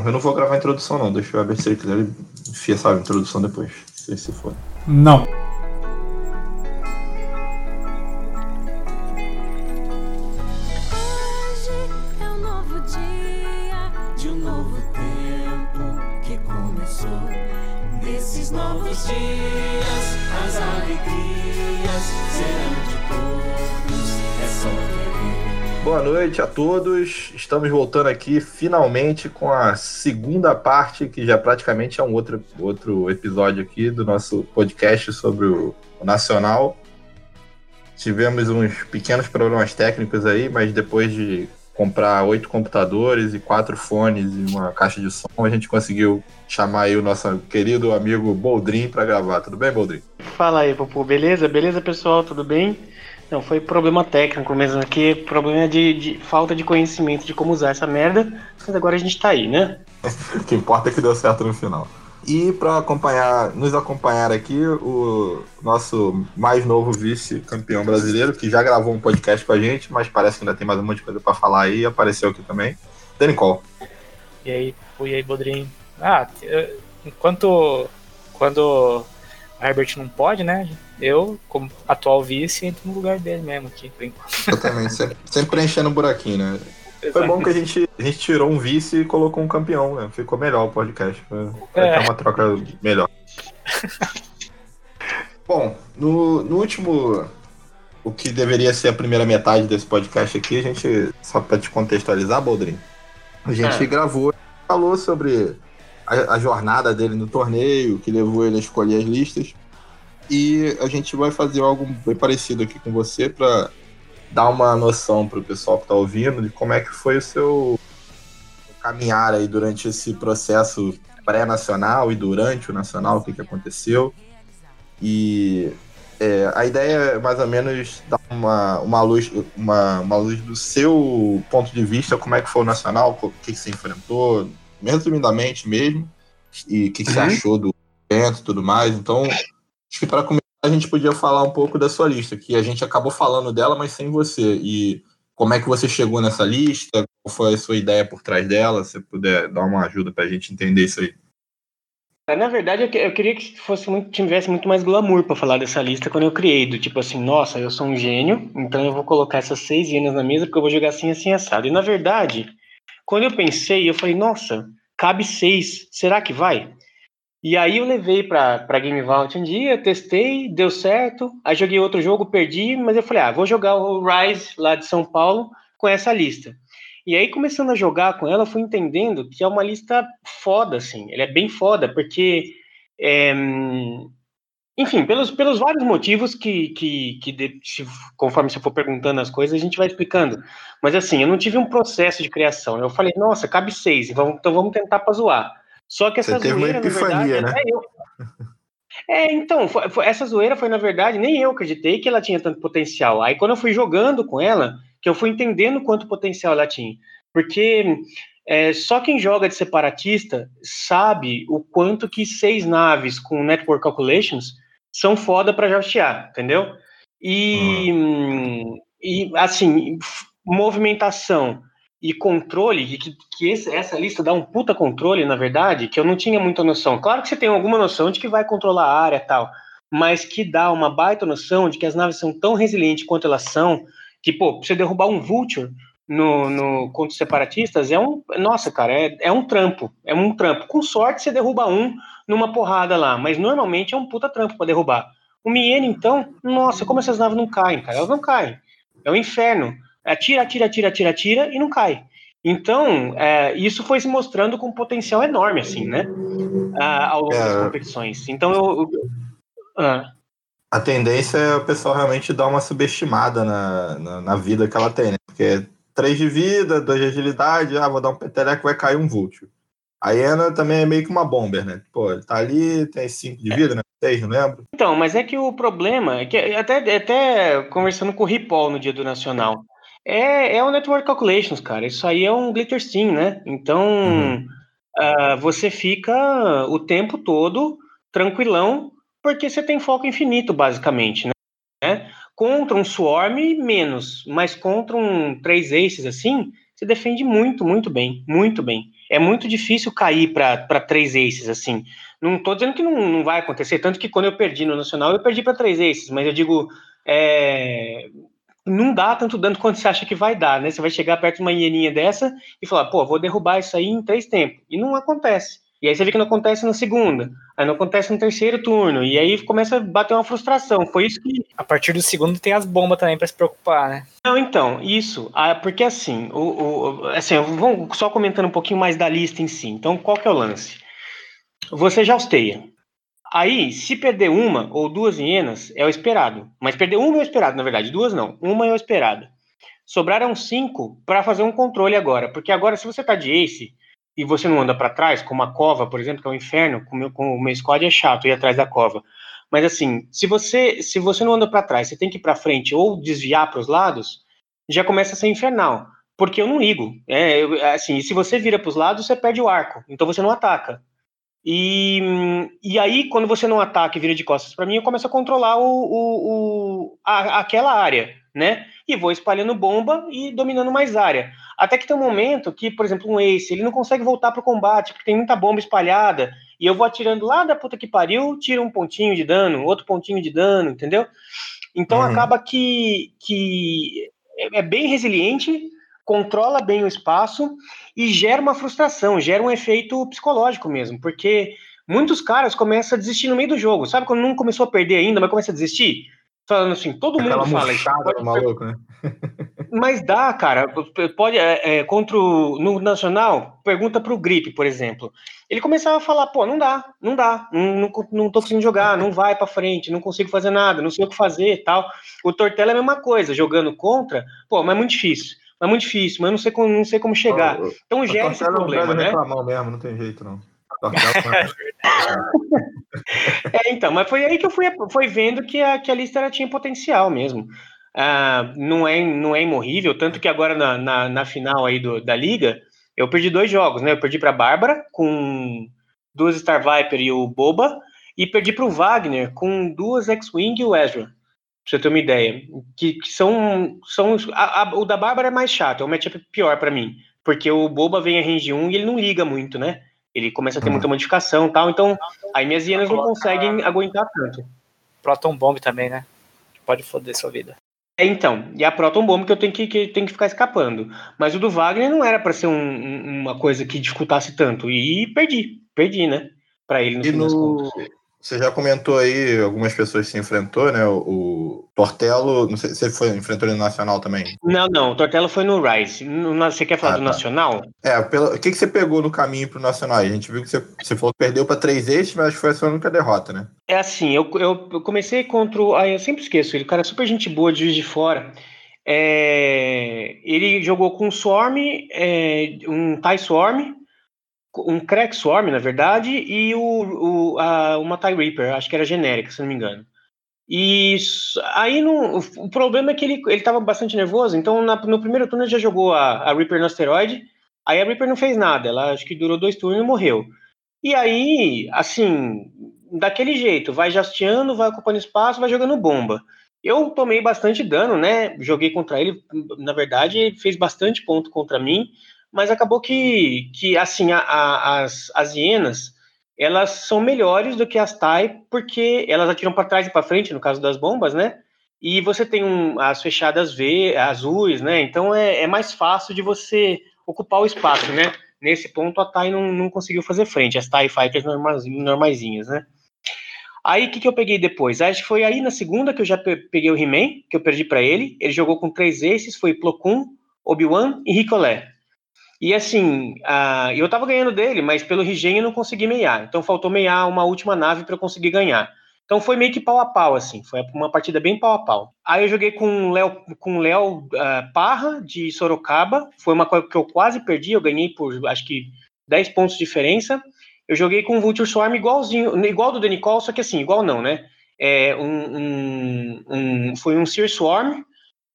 Bom, eu não vou gravar a introdução não, deixa eu ver se ele quiser, ele enfia, a introdução depois, se for. Não. Todos. Estamos voltando aqui finalmente com a segunda parte, que já praticamente é um outro, outro episódio aqui do nosso podcast sobre o, o Nacional. Tivemos uns pequenos problemas técnicos aí, mas depois de comprar oito computadores e quatro fones e uma caixa de som, a gente conseguiu chamar aí o nosso querido amigo Boldrin para gravar. Tudo bem, Boldrin? Fala aí, Popo, beleza? Beleza, pessoal? Tudo bem? Não, foi problema técnico mesmo aqui, problema de, de falta de conhecimento de como usar essa merda, mas agora a gente tá aí, né? O que importa é que deu certo no final. E para acompanhar, nos acompanhar aqui, o nosso mais novo vice-campeão brasileiro, que já gravou um podcast com a gente, mas parece que ainda tem mais um monte de coisa para falar aí, apareceu aqui também. Dani Cole. E aí, e aí, Bodrinho? Ah, enquanto quando o Herbert não pode, né? Eu, como atual vice, entro no lugar dele mesmo aqui, por enquanto. Eu também, sempre, sempre preenchendo um buraquinho, né? Foi bom que a gente, a gente tirou um vice e colocou um campeão, né? Ficou melhor o podcast. Foi, foi É. uma troca melhor. bom, no, no último. O que deveria ser a primeira metade desse podcast aqui, a gente, só pra te contextualizar, Boldrin, a gente Ah. gravou, falou sobre a, a jornada dele no torneio, que levou ele a escolher as listas. E a gente vai fazer algo bem parecido aqui com você para dar uma noção para o pessoal que está ouvindo de como é que foi o seu caminhar aí durante esse processo pré-nacional e durante o nacional, o que, que aconteceu. E é, a ideia é mais ou menos dar uma, uma, luz, uma, uma luz do seu ponto de vista, como é que foi o nacional, o que, que você enfrentou, resumidamente mesmo, e o que, que você Uhum. achou do evento e tudo mais. Então, acho que para começar a gente podia falar um pouco da sua lista, que a gente acabou falando dela, mas sem você. E como é que você chegou nessa lista? Qual foi a sua ideia por trás dela? Se puder dar uma ajuda pra gente entender isso aí. Na verdade, eu, que- eu queria que fosse muito, tivesse muito mais glamour pra falar dessa lista quando eu criei, do tipo assim, nossa, eu sou um gênio, então eu vou colocar essas seis hienas na mesa porque eu vou jogar assim, assim, assado. E na verdade, quando eu pensei, eu falei, nossa, cabe seis, será que vai? E aí eu levei pra Game Vault um dia, testei, deu certo, aí joguei outro jogo, perdi, mas eu falei, ah, vou jogar o Rise lá de São Paulo com essa lista. E aí, começando a jogar com ela, fui entendendo que é uma lista foda, assim. Ela é bem foda, porque. é, enfim, pelos, pelos vários motivos que, que, que de- se- conforme você for perguntando as coisas, a gente vai explicando. Mas assim, eu não tive um processo de criação. Eu falei, nossa, cabe seis, então vamos tentar pra zoar. Só que essa Você teve uma zoeira, na epifania, verdade, né? eu. É, então, foi- foi- essa zoeira foi, na verdade, nem eu acreditei que ela tinha tanto potencial. Aí, quando eu fui jogando com ela, que eu fui entendendo quanto potencial ela tinha. Porque é, só quem joga de separatista sabe o quanto que seis naves com Network Calculations são foda pra jastear, entendeu? E, hum, e assim, movimentação e controle, e que, que esse- essa lista dá um puta controle, na verdade, que eu não tinha muita noção. Claro que você tem alguma noção de que vai controlar a área e tal, mas que dá uma baita noção de que as naves são tão resilientes quanto elas são, que, pô, pra você derrubar um Vulture no, no, contra os separatistas é um. Nossa, cara, é, é um trampo. É um trampo. Com sorte, você derruba um numa porrada lá, mas normalmente é um puta trampo pra derrubar. O Miene, então, nossa, como essas naves não caem, cara? Elas não caem. É o inferno. Atira, atira, atira, atira, atira e não cai. Então, é, isso foi se mostrando com um potencial enorme, assim, né? Ah, ao longo das É. competições. Então, eu. eu- ah, A tendência é o pessoal realmente dar uma subestimada na, na, na vida que ela tem, né? Porque é 3 de vida, 2 de agilidade, ah, vou dar um peteleco, vai cair um Vulture. A Iena também é meio que uma bomber, né? Pô, ele tá ali, tem 5 de vida, né? 6, não lembro. Então, mas é que o problema é que até, até conversando com o Ripoll no dia do Nacional, é, é o Network Calculations, cara. Isso aí é um glitter sim, né? Então, Uhum. ah, você fica o tempo todo tranquilão, porque você tem foco infinito, basicamente, né? Contra um Swarm, menos, mas contra um três aces assim, você defende muito, muito bem, muito bem. É muito difícil cair para três aces, assim. Não tô dizendo que não, não vai acontecer, tanto que quando eu perdi no Nacional, eu perdi para três aces, mas eu digo, é, não dá tanto dano quanto você acha que vai dar, né? Você vai chegar perto de uma hieninha dessa e falar, pô, vou derrubar isso aí em três tempos. E não acontece. E aí você vê que não acontece na segunda, aí não acontece no terceiro turno, e aí começa a bater uma frustração. Foi isso que. A partir do segundo tem as bombas também para se preocupar, né? Não, então, isso. Porque assim, o, o, assim, vamos só comentando um pouquinho mais da lista em si. Então, qual que é o lance? Você já osteia. Aí, se perder uma ou duas hienas, é o esperado. Mas perder uma é o esperado, na verdade. Duas não. Uma é o esperado. Sobraram cinco para fazer um controle agora. Porque agora, se você tá de ace e você não anda para trás, como a cova, por exemplo, que é um inferno, com, meu, com o meu squad é chato ir atrás da cova. Mas assim, se você se você não anda para trás, você tem que ir para frente ou desviar para os lados, já começa a ser infernal. Porque eu não ligo. É, eu, assim, se você vira para os lados, você perde o arco. Então você não ataca. E, e aí, quando você não ataca e vira de costas para mim, eu começo a controlar o, o, o a, aquela área, né? E vou espalhando bomba e dominando mais área. Até que tem um momento que, por exemplo, um Ace, ele não consegue voltar pro combate, porque tem muita bomba espalhada, e eu vou atirando lá da puta que pariu, tiro um pontinho de dano, outro pontinho de dano, entendeu? Então uhum. acaba que, que é, é bem resiliente, controla bem o espaço e gera uma frustração, gera um efeito psicológico mesmo, porque muitos caras começam a desistir no meio do jogo. Sabe quando não começou a perder ainda, mas começa a desistir? Falando assim, todo Aquela mundo fala. Pode... Maluco, né? Mas dá, cara. Pode, é, é, contra o, no Nacional, pergunta pro Grip, por exemplo. Ele começava a falar, pô, não dá, não dá, não, não, não tô conseguindo jogar, não vai para frente, não consigo fazer nada, não sei o que fazer tal. O Tortella é a mesma coisa, jogando contra, pô, mas é muito difícil é muito difícil, mas eu não sei como, não sei como chegar. então gera esse problema, né? mesmo, não tem jeito, não. é, então, mas foi aí que eu fui, fui vendo que a, que a lista ela tinha potencial mesmo. Ah, não, é, não é imorrível, tanto que agora na, na, na final aí do, da liga, eu perdi dois jogos, né? Eu perdi para Bárbara com duas Star Viper e o Boba, e perdi para o Wagner com duas X-Wing e o Ezra você ter uma ideia. Que, que são. são a, a, o da Bárbara é mais chato, é um matchup pior para mim. Porque o Boba vem a range 1 e ele não liga muito, né? Ele começa a ter uhum. muita modificação e tal, então aí minhas hienas não conseguem aguentar tanto. Proton Bomb também, né? Pode foder sua vida. É, então, e a Proton Bomb que eu tenho que, que, tenho que ficar escapando. Mas o do Wagner não era para ser um, uma coisa que dificultasse tanto. E perdi, perdi, né? Para ele no e no, você já comentou aí algumas pessoas que se enfrentou, né? O, Tortello, não sei, você foi, enfrentou ele no Nacional também? Não, não, o Tortello foi no Rise. você quer falar ah, do tá. Nacional? É, pelo, o que, que você pegou no caminho pro Nacional? A gente viu que você, você falou que perdeu para três eixos, mas foi a sua única derrota, né? É assim, eu, eu, eu comecei contra o. Ah, eu sempre esqueço ele, cara, super gente boa de Juiz de Fora. É, ele jogou com um Swarm, é, um TIE Swarm, um Crack Swarm, na verdade, e o, o, a, uma TIE Reaper, acho que era genérica, se não me engano. E aí no, o problema é que ele, ele tava bastante nervoso, então na, no primeiro turno ele já jogou a, a Reaper no asteroide, aí a Reaper não fez nada, ela acho que durou dois turnos e morreu. E aí, assim, daquele jeito, vai jasteando, vai ocupando espaço, vai jogando bomba. Eu tomei bastante dano, né? Joguei contra ele, na verdade, fez bastante ponto contra mim mas acabou que, que assim, a, a, as, as hienas, elas são melhores do que as TAI, porque elas atiram para trás e para frente, no caso das bombas, né? E você tem um, as fechadas V, azuis, né? Então é, é mais fácil de você ocupar o espaço, né? Nesse ponto a TAI não, não conseguiu fazer frente, as TIE Fighters normaisinhas, né? Aí o que, que eu peguei depois? Acho que foi aí na segunda que eu já peguei o He-Man, que eu perdi para ele. Ele jogou com três aces, foi Plo Koon, Obi-Wan e Ricolé. E assim, uh, eu tava ganhando dele, mas pelo Rigen eu não consegui meiar. Então faltou meiar uma última nave para eu conseguir ganhar. Então foi meio que pau a pau, assim. Foi uma partida bem pau a pau. Aí eu joguei com o Léo, com Léo uh, Parra, de Sorocaba. Foi uma coisa que eu quase perdi. Eu ganhei por, acho que, 10 pontos de diferença. Eu joguei com o Vulture Swarm igualzinho, igual do Denicol, só que assim, igual não, né? É um, um, um, foi um Sear Swarm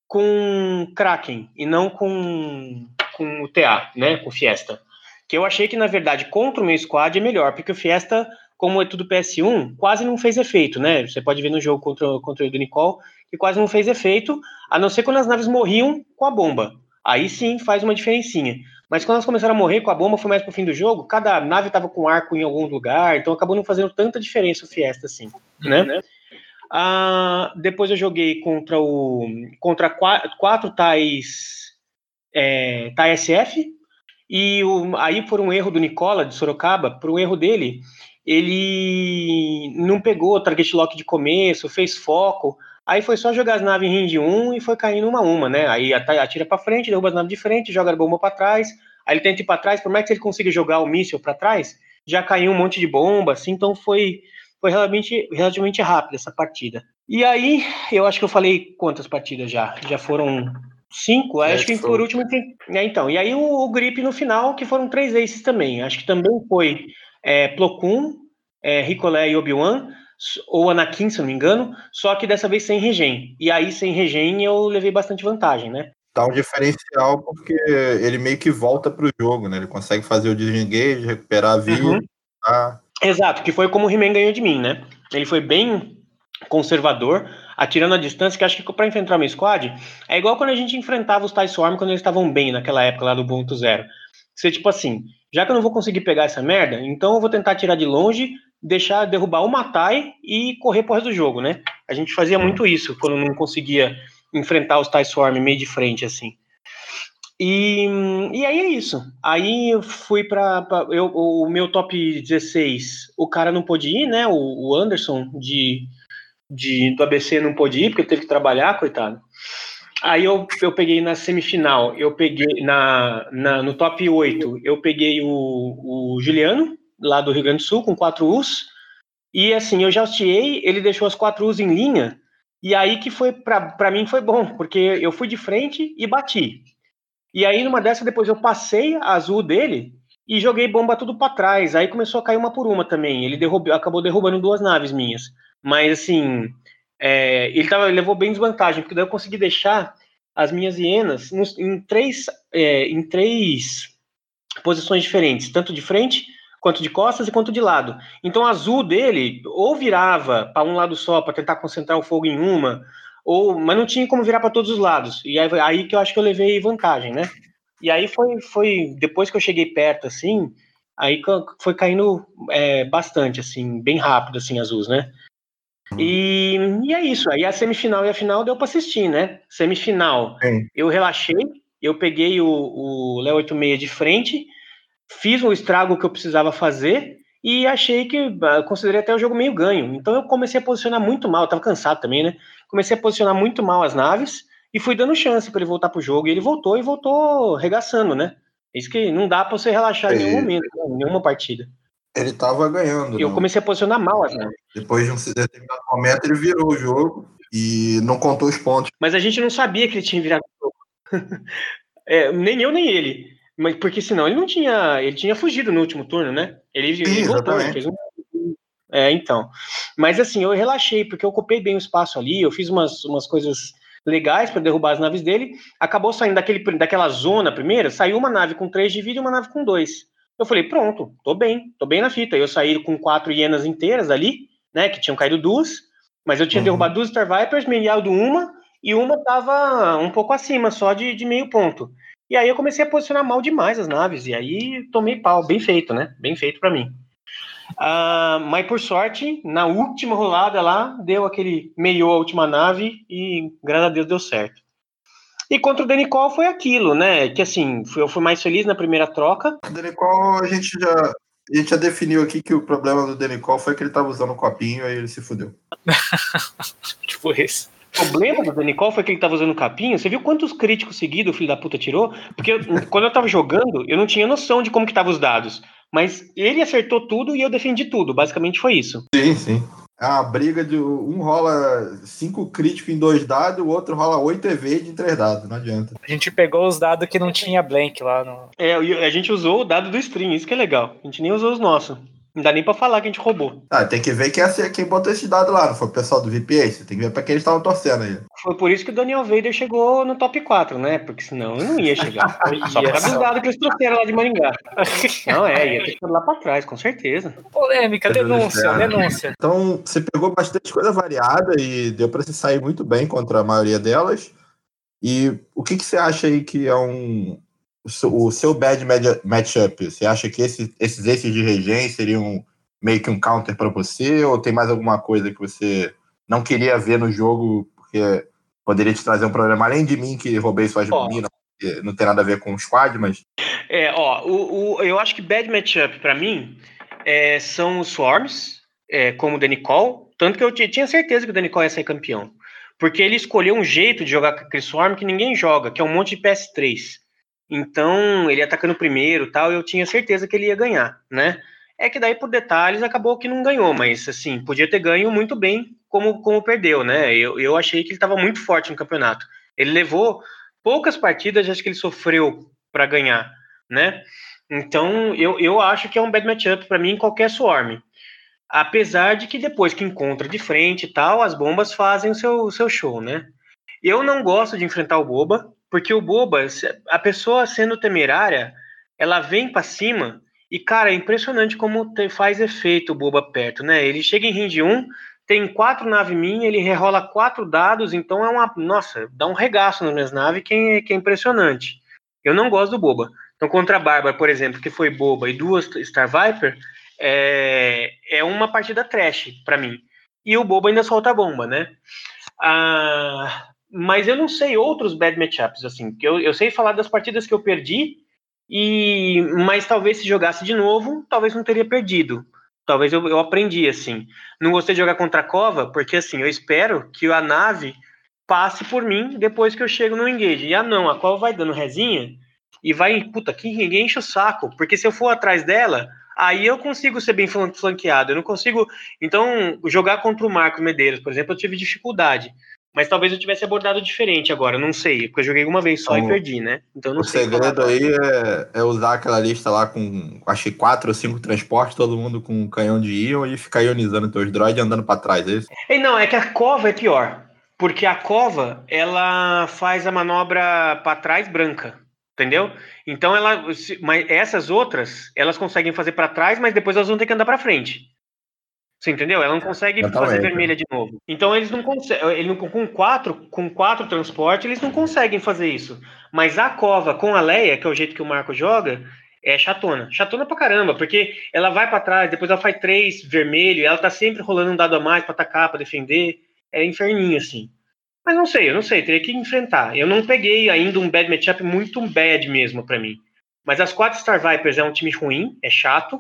com Kraken, e não com com o TA, né, com o Fiesta. Que eu achei que, na verdade, contra o meu squad é melhor, porque o Fiesta, como é tudo PS1, quase não fez efeito, né? Você pode ver no jogo contra, contra o do Nicole, que quase não fez efeito, a não ser quando as naves morriam com a bomba. aí sim faz uma diferencinha. Mas quando elas começaram a morrer com a bomba, foi mais pro fim do jogo, cada nave tava com arco em algum lugar, então acabou não fazendo tanta diferença o Fiesta assim, né? né? Ah, depois eu joguei contra o contra quatro, quatro tais é, tais SF e o, aí por um erro do Nicola de Sorocaba, por um erro dele, ele não pegou o target lock de começo, fez foco, aí foi só jogar as naves em range 1 e foi caindo uma a uma, né? Aí atira para frente, derruba as naves de frente, joga a bomba para trás, aí ele tenta ir para trás, por mais que ele consiga jogar o míssil para trás, já caiu um monte de bomba, assim, então foi foi relativamente, relativamente rápida essa partida. E aí, eu acho que eu falei quantas partidas já? Já foram cinco? É, acho que foi. por último. É, então, e aí o, o Grip no final, que foram três aces também. Acho que também foi é, Plo Koon, é, Ricolé e Obi-Wan, ou Anakin, se não me engano, só que dessa vez sem regen. E aí, sem regen, eu levei bastante vantagem, né? Tá um diferencial porque ele meio que volta pro jogo, né? Ele consegue fazer o disengage, recuperar a vida. Uhum. Tá? Exato, que foi como o He-Man ganhou de mim, né? Ele foi bem conservador, atirando a distância, que acho que para enfrentar uma squad é igual quando a gente enfrentava os TIE Swarm quando eles estavam bem naquela época lá do ponto zero. Você, tipo assim, já que eu não vou conseguir pegar essa merda, então eu vou tentar tirar de longe, deixar derrubar uma TIE e correr pro resto do jogo, né? A gente fazia muito isso quando não conseguia enfrentar os TIE Swarm meio de frente, assim. E, e aí é isso. Aí eu fui para o meu top 16. O cara não pôde ir, né? O, o Anderson de, de, do ABC não pôde ir, porque teve que trabalhar, coitado. Aí eu, eu peguei na semifinal, eu peguei na, na no top 8, eu peguei o, o Juliano, lá do Rio Grande do Sul, com quatro U's. E assim, eu já hostiei, ele deixou as quatro U's em linha, e aí que foi, para mim foi bom, porque eu fui de frente e bati. E aí, numa dessa, depois eu passei a azul dele e joguei bomba tudo para trás. Aí começou a cair uma por uma também. Ele derrubou, acabou derrubando duas naves minhas. Mas assim, é, ele, tava, levou bem desvantagem, porque daí eu consegui deixar as minhas hienas nos, em, três, é, em três posições diferentes, tanto de frente, quanto de costas e quanto de lado. Então, a azul dele ou virava para um lado só para tentar concentrar o fogo em uma, ou mas não tinha como virar para todos os lados. E aí, aí, que eu acho que eu levei vantagem, né? E aí foi, foi depois que eu cheguei perto, assim, aí foi caindo é, bastante, assim, bem rápido, assim, azuis, né? E, e é isso. Aí a semifinal e a final deu para assistir, né? Semifinal, Sim. eu relaxei, eu peguei o, o Léo 86 de frente, fiz o estrago que eu precisava fazer e achei que considerei até o jogo meio ganho. Então eu comecei a posicionar muito mal, eu tava cansado também, né? Comecei a posicionar muito mal as naves e fui dando chance para ele voltar pro jogo. E ele voltou e voltou regaçando, né? Isso que não dá para você relaxar em nenhum momento, né? em nenhuma partida. Ele tava ganhando. Eu não. comecei a posicionar mal naves. Depois de um determinado momento, ele virou o jogo e não contou os pontos. Mas a gente não sabia que ele tinha virado o jogo. é, nem eu, nem ele. Mas porque senão ele não tinha. Ele tinha fugido no último turno, né? Ele, Sim, ele voltou, ele fez um. É, então. Mas assim, eu relaxei, porque eu ocupei bem o espaço ali, eu fiz umas, umas coisas legais para derrubar as naves dele. Acabou saindo daquele, daquela zona primeiro, saiu uma nave com três de vida e uma nave com dois. Eu falei, pronto, tô bem, tô bem na fita. Eu saí com quatro hienas inteiras ali, né? Que tinham caído duas, mas eu tinha uhum. derrubado duas Star Vipers, meado uma, e uma tava um pouco acima, só de, de meio ponto. E aí eu comecei a posicionar mal demais as naves, e aí tomei pau, bem feito, né? Bem feito para mim. Uh, mas por sorte, na última rolada lá, deu aquele meio a última nave e graças a Deus deu certo. E contra o Denicol foi aquilo, né? Que assim, eu fui mais feliz na primeira troca. O Denicol a gente já, a gente já definiu aqui que o problema do Denicol foi que ele tava usando o copinho e ele se fudeu. tipo esse. O problema do Denicol foi que ele tava usando o capinho. Você viu quantos críticos seguidos o filho da puta tirou? Porque eu, quando eu tava jogando, eu não tinha noção de como que tava os dados. Mas ele acertou tudo e eu defendi tudo. Basicamente foi isso. Sim, sim. É uma briga de um rola cinco críticos em dois dados, o outro rola oito EV em três dados, não adianta. A gente pegou os dados que não tinha blank lá no. É, a gente usou o dado do stream, isso que é legal. A gente nem usou os nossos. Não dá nem pra falar que a gente roubou. Ah, tem que ver quem, é, quem botou esse dado lá, não foi o pessoal do VPA, você tem que ver pra quem eles estavam torcendo aí. Foi por isso que o Daniel Vader chegou no top 4, né? Porque senão eu não ia chegar. Só por causa dos dados que eles trouxeram lá de Maringá. Não, é, ia ter que lá pra trás, com certeza. Polêmica, denúncia, denúncia. Então, você pegou bastante coisa variada e deu pra se sair muito bem contra a maioria delas. E o que, que você acha aí que é um o seu bad matchup? Você acha que esse, esses aces de regen seriam meio que um counter para você? Ou tem mais alguma coisa que você não queria ver no jogo porque poderia te trazer um problema? Além de mim, que roubei suas oh. minas, não tem nada a ver com o squad, mas. É, ó, o, o eu acho que bad matchup para mim é, são os Swarms, é, como o Denicol. Tanto que eu tinha certeza que o Denicol ia ser campeão. Porque ele escolheu um jeito de jogar com aquele Swarm que ninguém joga, que é um monte de PS3. Então, ele atacando primeiro tal, eu tinha certeza que ele ia ganhar, né? É que daí, por detalhes, acabou que não ganhou, mas assim, podia ter ganho muito bem como, como perdeu, né? Eu, eu achei que ele estava muito forte no campeonato. Ele levou poucas partidas, acho que ele sofreu para ganhar, né? Então, eu, eu acho que é um bad matchup para mim em qualquer swarm. Apesar de que depois que encontra de frente e tal, as bombas fazem o seu, o seu show, né? Eu não gosto de enfrentar o Boba, porque o Boba, a pessoa sendo temerária, ela vem para cima e, cara, é impressionante como faz efeito o Boba perto, né? Ele chega em range 1, tem quatro naves minhas, ele rerola quatro dados, então é uma. Nossa, dá um regaço nas minhas naves que é, que é impressionante. Eu não gosto do Boba. Então, contra a Bárbara, por exemplo, que foi boba, e duas Star Viper, é, é uma partida trash para mim. E o Boba ainda solta a bomba, né? Ah, mas eu não sei outros bad matchups, assim. Eu, eu sei falar das partidas que eu perdi, e mas talvez se jogasse de novo, talvez não teria perdido. Talvez eu, eu aprendi, assim. Não gostei de jogar contra a Cova, porque assim, eu espero que a nave passe por mim depois que eu chego no engage. E ah, não, a Cova vai dando resinha e vai, puta, que ninguém enche o saco. Porque se eu for atrás dela, aí eu consigo ser bem flanqueado. Eu não consigo. Então, jogar contra o Marcos Medeiros, por exemplo, eu tive dificuldade. Mas talvez eu tivesse abordado diferente agora, não sei, porque eu joguei uma vez só então, e perdi, né? Então não o sei. O segredo aí é, é, usar aquela lista lá com, acho que quatro ou cinco transportes, todo mundo com um canhão de íon e ficar ionizando teus droids andando para trás, é isso? E não, é que a cova é pior. Porque a cova, ela faz a manobra para trás branca, entendeu? Então ela, mas essas outras, elas conseguem fazer para trás, mas depois elas vão ter que andar para frente. Você entendeu? Ela não consegue fazer vermelha de novo. Então eles não conseguem. com quatro, com quatro transportes, eles não conseguem fazer isso. Mas a cova com a Leia, que é o jeito que o Marco joga, é chatona. Chatona pra caramba, porque ela vai para trás, depois ela faz três vermelho, ela tá sempre rolando um dado a mais para atacar, para defender. É inferninho, assim. Mas não sei, eu não sei, teria que enfrentar. Eu não peguei ainda um bad matchup muito bad mesmo para mim. Mas as quatro Star Vipers é um time ruim, é chato.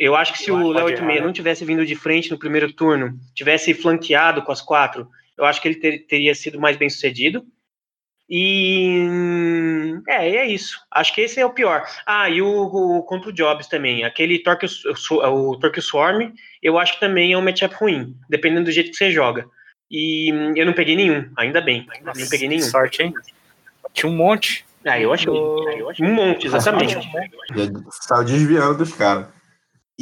Eu acho que se o Léo 86 não tivesse vindo de frente no primeiro turno, tivesse flanqueado com as quatro, eu acho que ele ter, teria sido mais bem sucedido. E é, é isso. Acho que esse é o pior. Ah, e o, o contra o Jobs também. Aquele Torque, o, o Torque Swarm, eu acho que também é um matchup ruim, dependendo do jeito que você joga. E eu não peguei nenhum, ainda bem. Ainda não peguei nenhum. Sorte, hein? Tinha um monte. Ah, eu achei. Um monte, exatamente. Saiu desviando dos caras.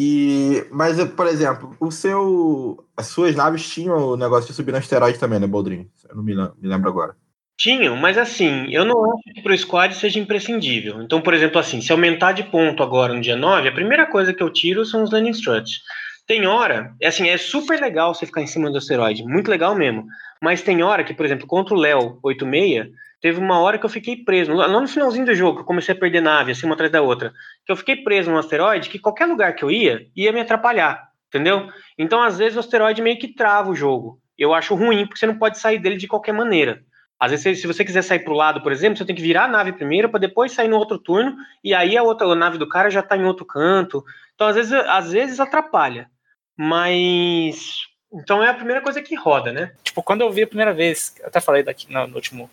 E, mas, por exemplo, o seu, as suas naves tinham o negócio de subir no asteroide também, né, Boldrin? Eu não me, me lembro agora. Tinham, mas assim, eu não acho que para o squad seja imprescindível. Então, por exemplo, assim, se aumentar de ponto agora no dia 9, a primeira coisa que eu tiro são os landing struts. Tem hora, é assim, é super legal você ficar em cima do asteroide, muito legal mesmo. Mas tem hora que, por exemplo, contra o Léo 86, Teve uma hora que eu fiquei preso, lá no finalzinho do jogo, que eu comecei a perder nave, assim, uma atrás da outra, que eu fiquei preso num asteroide que qualquer lugar que eu ia, ia me atrapalhar, entendeu? Então, às vezes, o asteroide meio que trava o jogo. Eu acho ruim, porque você não pode sair dele de qualquer maneira. Às vezes, se você quiser sair para o lado, por exemplo, você tem que virar a nave primeiro para depois sair no outro turno, e aí a outra a nave do cara já está em outro canto. Então, às vezes, às vezes atrapalha. Mas. Então é a primeira coisa que roda, né? Tipo, quando eu vi a primeira vez, até falei daqui no, no último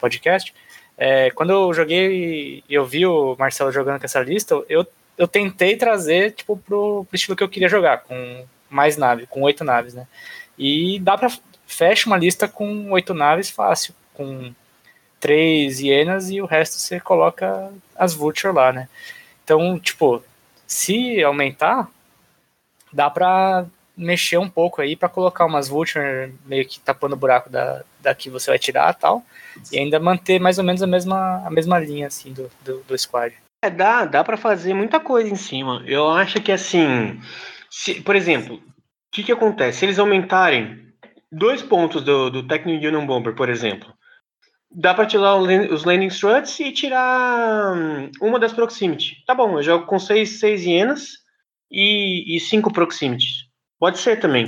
podcast, é, quando eu joguei e eu vi o Marcelo jogando com essa lista, eu, eu tentei trazer tipo, pro, pro estilo que eu queria jogar, com mais naves, com oito naves, né? E dá pra. Fecha uma lista com oito naves fácil, com três hienas e o resto você coloca as Vulture lá, né? Então, tipo, se aumentar, dá pra mexer um pouco aí para colocar umas Vulture meio que tapando o buraco da, da que você vai tirar tal, e ainda manter mais ou menos a mesma, a mesma linha assim do, do, do squad. É, dá, dá para fazer muita coisa em cima. Eu acho que assim, se, por exemplo, o que, que acontece? Se eles aumentarem dois pontos do, do Technic Union Bomber, por exemplo, dá pra tirar os landing struts e tirar hum, uma das proximity. Tá bom, eu jogo com seis, seis hienas e, cinco proximity. Pode ser também.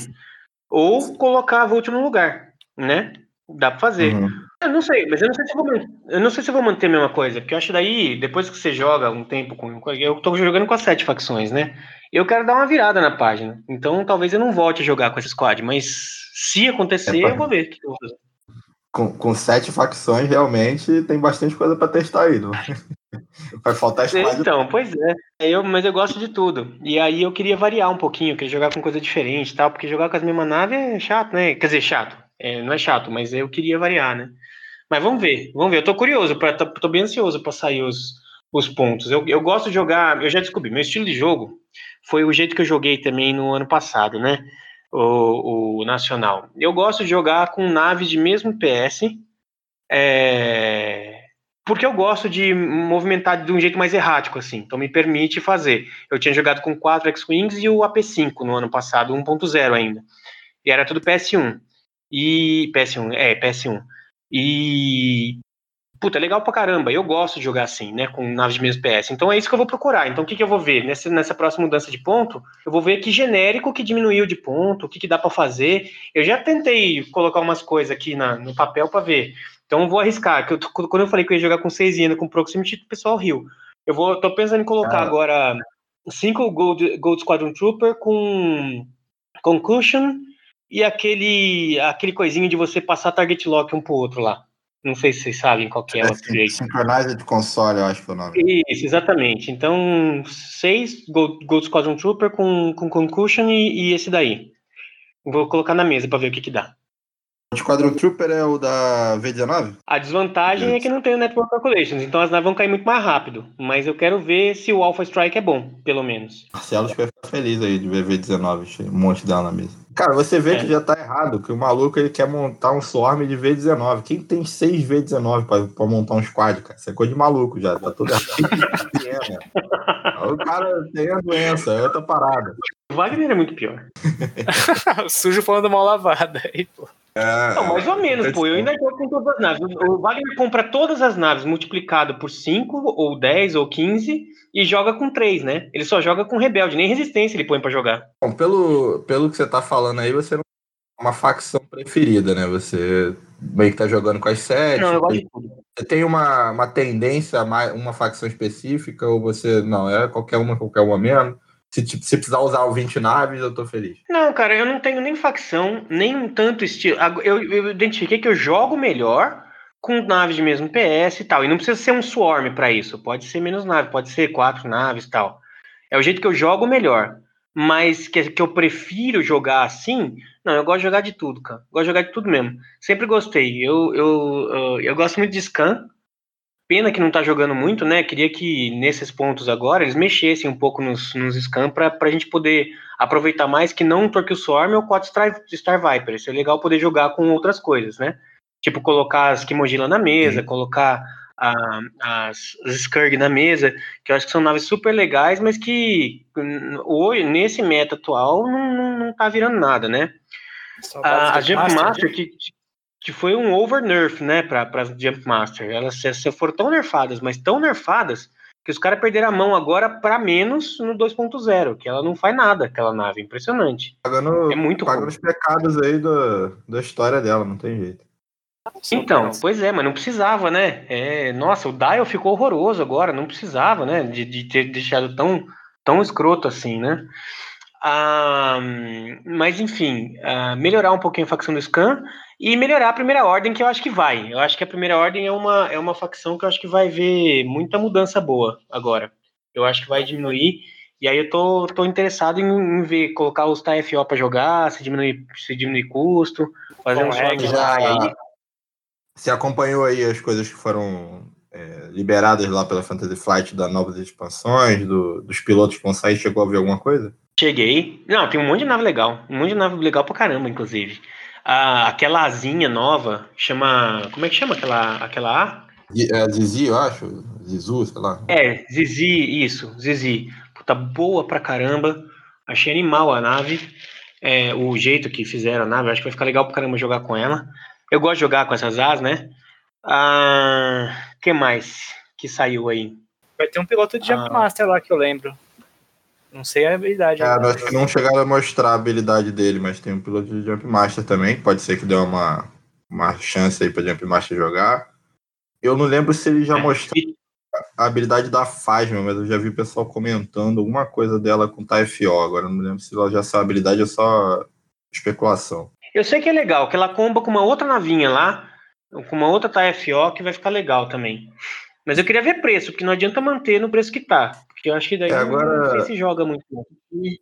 Ou colocar a Vult no lugar, né? Dá pra fazer. Uhum. Eu não sei, mas eu não sei se eu vou, eu não sei se vou manter a mesma coisa, porque eu acho daí, depois que você joga um tempo com. Eu tô jogando com as sete facções, né? Eu quero dar uma virada na página. Então talvez eu não volte a jogar com esse squad, mas se acontecer, é eu vou ver o que eu vou fazer com, com sete facções, realmente tem bastante coisa para testar aí. Não? Vai faltar espaço. Então, pois é. Eu, mas eu gosto de tudo. E aí eu queria variar um pouquinho, queria jogar com coisa diferente tal, porque jogar com as mesmas naves é chato, né? Quer dizer, chato. É, não é chato, mas eu queria variar, né? Mas vamos ver, vamos ver. Eu tô curioso, pra, tô, tô bem ansioso para sair os, os pontos. Eu, eu gosto de jogar, eu já descobri, meu estilo de jogo foi o jeito que eu joguei também no ano passado, né? o, o Nacional. Eu gosto de jogar com naves de mesmo PS, é, porque eu gosto de movimentar de um jeito mais errático, assim, então me permite fazer. Eu tinha jogado com 4 X-Wings e o AP5 no ano passado, 1.0 ainda, e era tudo PS1. E PS1, é, PS1. E puta, é legal pra caramba. Eu gosto de jogar assim, né? Com naves de mesmo PS. Então é isso que eu vou procurar. Então o que, que eu vou ver? Nessa, nessa próxima mudança de ponto, eu vou ver que genérico que diminuiu de ponto, o que, que dá para fazer. Eu já tentei colocar umas coisas aqui na, no papel para ver. Então eu vou arriscar. Que eu, quando eu falei que eu ia jogar com 6 e ainda com Proximity, o pessoal riu. Eu vou, tô pensando em colocar ah. agora 5 Gold, Gold Squadron Trooper com Concussion e aquele, aquele coisinho de você passar target lock um pro outro lá. Não sei se vocês sabem qual que é, é o upgrade. Synchronizer console, eu acho que é o nome. Isso, exatamente. Então, seis Gold, Gold Squadron Trooper com, com Concussion e, e esse daí. Vou colocar na mesa para ver o que que dá. O Squadron Trooper é o da V19? A desvantagem é que não tem o Network Calculations, então as naves vão cair muito mais rápido. Mas eu quero ver se o Alpha Strike é bom, pelo menos. Marcelo vai ficar feliz aí de ver V19, um monte dela na mesa. Cara, você vê é. que já tá errado, que o maluco ele quer montar um swarm de V19. Quem tem 6 V19 pra, pra montar um squad, cara? Isso é coisa de maluco já, tá tudo errado. o cara tem a doença, é outra parada. O Wagner é muito pior. Sujo falando mal lavada aí, pô. É, não, mais ou menos, pô. Eu ainda jogo com todas as naves. O Wagner compra todas as naves multiplicado por 5, ou 10, ou 15, e joga com 3, né? Ele só joga com rebelde, nem resistência ele põe para jogar. Bom, pelo, pelo que você tá falando aí, você não é uma facção preferida, né? Você meio que tá jogando com as 7. Não, eu gosto de tudo. Você tem uma, uma tendência uma facção específica, ou você. Não, é qualquer uma, qualquer uma mesmo? Se, tipo, se precisar usar o 20 naves, eu tô feliz. Não, cara, eu não tenho nem facção, nem um tanto estilo. Eu, eu identifiquei que eu jogo melhor com naves de mesmo PS e tal. E não precisa ser um swarm para isso. Pode ser menos nave, pode ser quatro naves e tal. É o jeito que eu jogo melhor. Mas que, que eu prefiro jogar assim, não, eu gosto de jogar de tudo, cara. Gosto de jogar de tudo mesmo. Sempre gostei. Eu, eu, eu, eu gosto muito de scan. Pena que não tá jogando muito, né? Queria que nesses pontos agora eles mexessem um pouco nos, nos scam pra, pra gente poder aproveitar mais que não um Torque Swarm ou 4 Star, Star Viper. Isso é legal poder jogar com outras coisas, né? Tipo, colocar as Kimojila na mesa, Sim. colocar a, as, as Skurg na mesa, que eu acho que são naves super legais, mas que hoje, nesse meta atual, não, não, não tá virando nada, né? A, a Jump Master, Master que, que foi um over nerf, né, para as Jump Master. Elas se foram tão nerfadas, mas tão nerfadas que os caras perderam a mão agora para menos no 2.0, que ela não faz nada, aquela nave, impressionante. Pagando, é muito pagando os pecados aí do, da história dela, não tem jeito. Então, pois é, mas não precisava, né? É, nossa, o Dial ficou horroroso agora, não precisava, né? De, de ter deixado tão, tão escroto assim, né? Ah, mas enfim, ah, melhorar um pouquinho a facção do Scan e melhorar a primeira ordem, que eu acho que vai. Eu acho que a primeira ordem é uma, é uma facção que eu acho que vai ver muita mudança boa agora. Eu acho que vai diminuir. E aí eu tô, tô interessado em, em ver, colocar os TFO para jogar, se diminuir, se diminuir custo, fazer Bom, um é, já, aí. Você acompanhou aí as coisas que foram é, liberadas lá pela Fantasy Flight das novas expansões, do, dos pilotos que vão sair? Chegou a ver alguma coisa? Cheguei. Não, tem um monte de nave legal. Um monte de nave legal pra caramba, inclusive. Ah, aquela asinha nova, chama. Como é que chama aquela, aquela A? É Zizi, eu acho. Zizu, sei lá. É, Zizi, isso, Zizi. Puta, boa pra caramba. Achei animal a nave. É, o jeito que fizeram a nave, acho que vai ficar legal pra caramba jogar com ela. Eu gosto de jogar com essas as, né? Ah, que mais que saiu aí? Vai ter um piloto de Jump Ah. Master lá que eu lembro. Não sei a habilidade. É, agora. acho que não chegaram a mostrar a habilidade dele, mas tem um piloto de Jump Master também, que pode ser que dê uma, uma chance aí pra Jump Master jogar. Eu não lembro se ele já mostrou E- a habilidade da Fasma, mas eu já vi o pessoal comentando alguma coisa dela com TFO. Agora não lembro se ela já sabe a habilidade ou só especulação. Eu sei que é legal, que ela comba com uma outra navinha lá, com uma outra TFO, que vai ficar legal também. Mas eu queria ver preço, porque não adianta manter no preço que tá. Porque eu acho que daí É, agora- não sei se joga muito. não.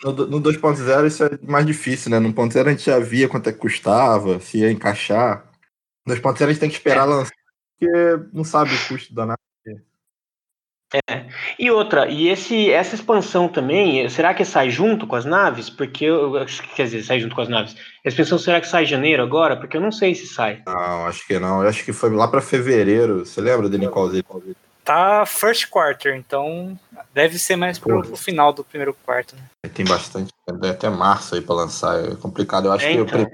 No, no 2.0 isso é mais difícil, né? No 1.0 a gente já via quanto é que custava, se ia encaixar. No 2.0 a gente tem que esperar lançar, porque não sabe o custo da nave. E outra, e esse, essa expansão também, será que sai junto com as naves? Porque eu, quer dizer, sai junto com as naves. A expansão será que sai em janeiro agora? Porque eu não sei se sai. Não, acho que não. Eu acho que foi lá pra fevereiro. Você lembra em qual Tá first quarter, então deve ser mais pro, pro final do primeiro quarto. Né? Tem bastante. Tem até março aí pra lançar. É complicado. Eu acho É, que o então.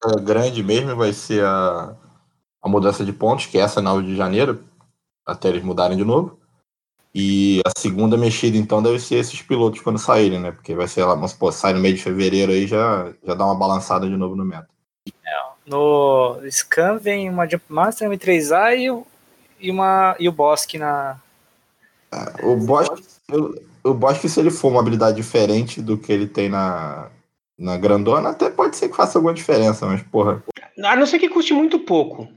primeiro grande mesmo vai ser a, a mudança de pontos, que é essa 9 de janeiro, até eles mudarem de novo. E a segunda mexida, então, deve ser esses pilotos quando saírem, né? Porque vai ser lá, vamos supor, sai no meio de fevereiro aí, já, já dá uma balançada de novo no meta. No Scan vem uma Jump Master, M3A e, o- e, uma, e o Bosque na. O Bosque, o Bosque, se ele for uma habilidade diferente do que ele tem na, na grandona, até pode ser que faça alguma diferença, mas, porra, A não ser que custe muito pouco.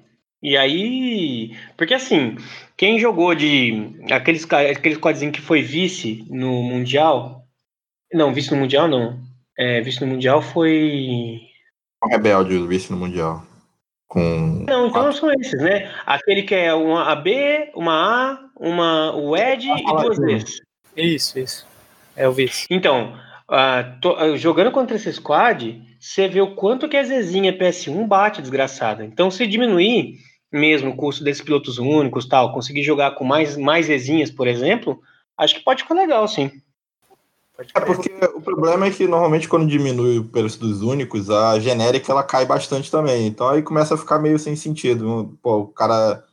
E aí. Porque assim, quem jogou de. Aqueles, ca- aquele quadrinho que foi vice no Mundial. Não, vice no Mundial não. É, vice no Mundial foi. rebelde o vice no Mundial. Com. Não, então são esses, né? Aquele que é uma AB, uma A, uma o Ed e duas. Ds. Isso, isso. É o vice. Então, ah, to- ah, jogando contra esse squad, você vê o quanto que a Zezinha PS1 bate, desgraçada. Então, se diminuir mesmo o custo desses pilotos únicos tal, conseguir jogar com mais, mais Zezinhas, por exemplo, acho que pode ficar legal, sim. É porque o problema é que normalmente quando diminui o preço dos únicos, a genérica ela cai bastante também. Então aí começa a ficar meio sem sentido. Pô, o cara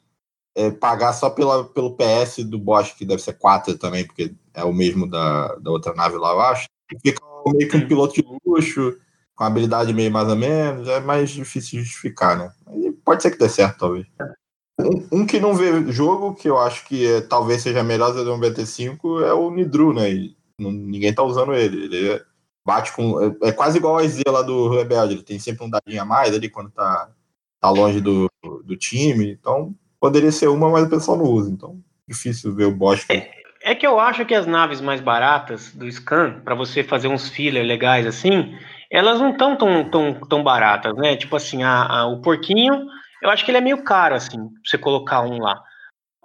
é, pagar só pela, pelo PS do Bosch, que deve ser 4 também, porque é o mesmo da, da outra nave lá, eu acho. E Fica meio que um piloto de luxo, com habilidade meio mais ou menos, é mais difícil de justificar, né? Mas pode ser que dê certo, talvez. Um, um que não vê jogo, que eu acho que é, talvez seja melhor do um BT5, é o Nidru, né? E não- ninguém tá usando ele. Ele é- bate com. É, é quase igual a Z lá do Rebelde. Ele tem sempre um dadinho a mais ali quando tá, tá longe do, do time. Então, poderia ser uma, mas o pessoal não usa. Então, difícil ver o Bosch. É que eu acho que as naves mais baratas do Scan, para você fazer uns filler legais assim, elas não estão tão, tão, tão baratas, né? Tipo assim, a, a- o porquinho, eu acho que ele é meio caro, assim, pra você colocar um lá.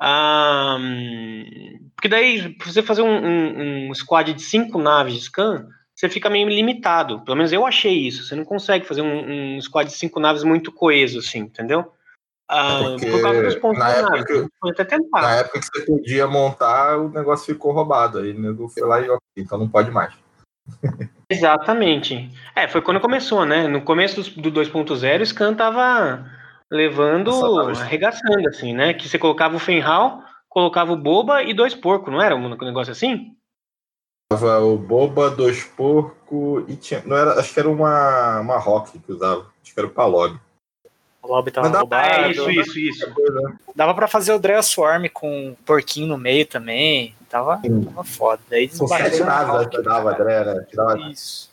Ah, hum, porque daí, pra você fazer um, um- um squad de cinco naves de Scan, você fica meio limitado. Pelo menos eu achei isso. Você não consegue fazer um, um squad de cinco naves muito coeso, assim, entendeu? Ah, É por causa dos pontos na época nave. que- Pode até tentar. Na época que você podia montar, o negócio ficou roubado. Aí o nego foi lá e ok, então não pode mais. Exatamente. É, foi quando começou, né? No começo do, do 2.0, o Scan tava levando, Nossa, arregaçando, assim, né? Que você colocava o Fenhal, colocava o Boba e dois porcos, não era um negócio assim? Tava o Boba, dois porco e tinha. Não era, acho que era uma, uma Rock que usava. Acho que era o Palog. O lobby tava Mas dá- roubado. é, isso, isso, isso. Dava pra fazer o Drea Swarm com um porquinho no meio também. Tava, Sim. tava foda. Daí Com sete naves, dava, né? Que dava Isso.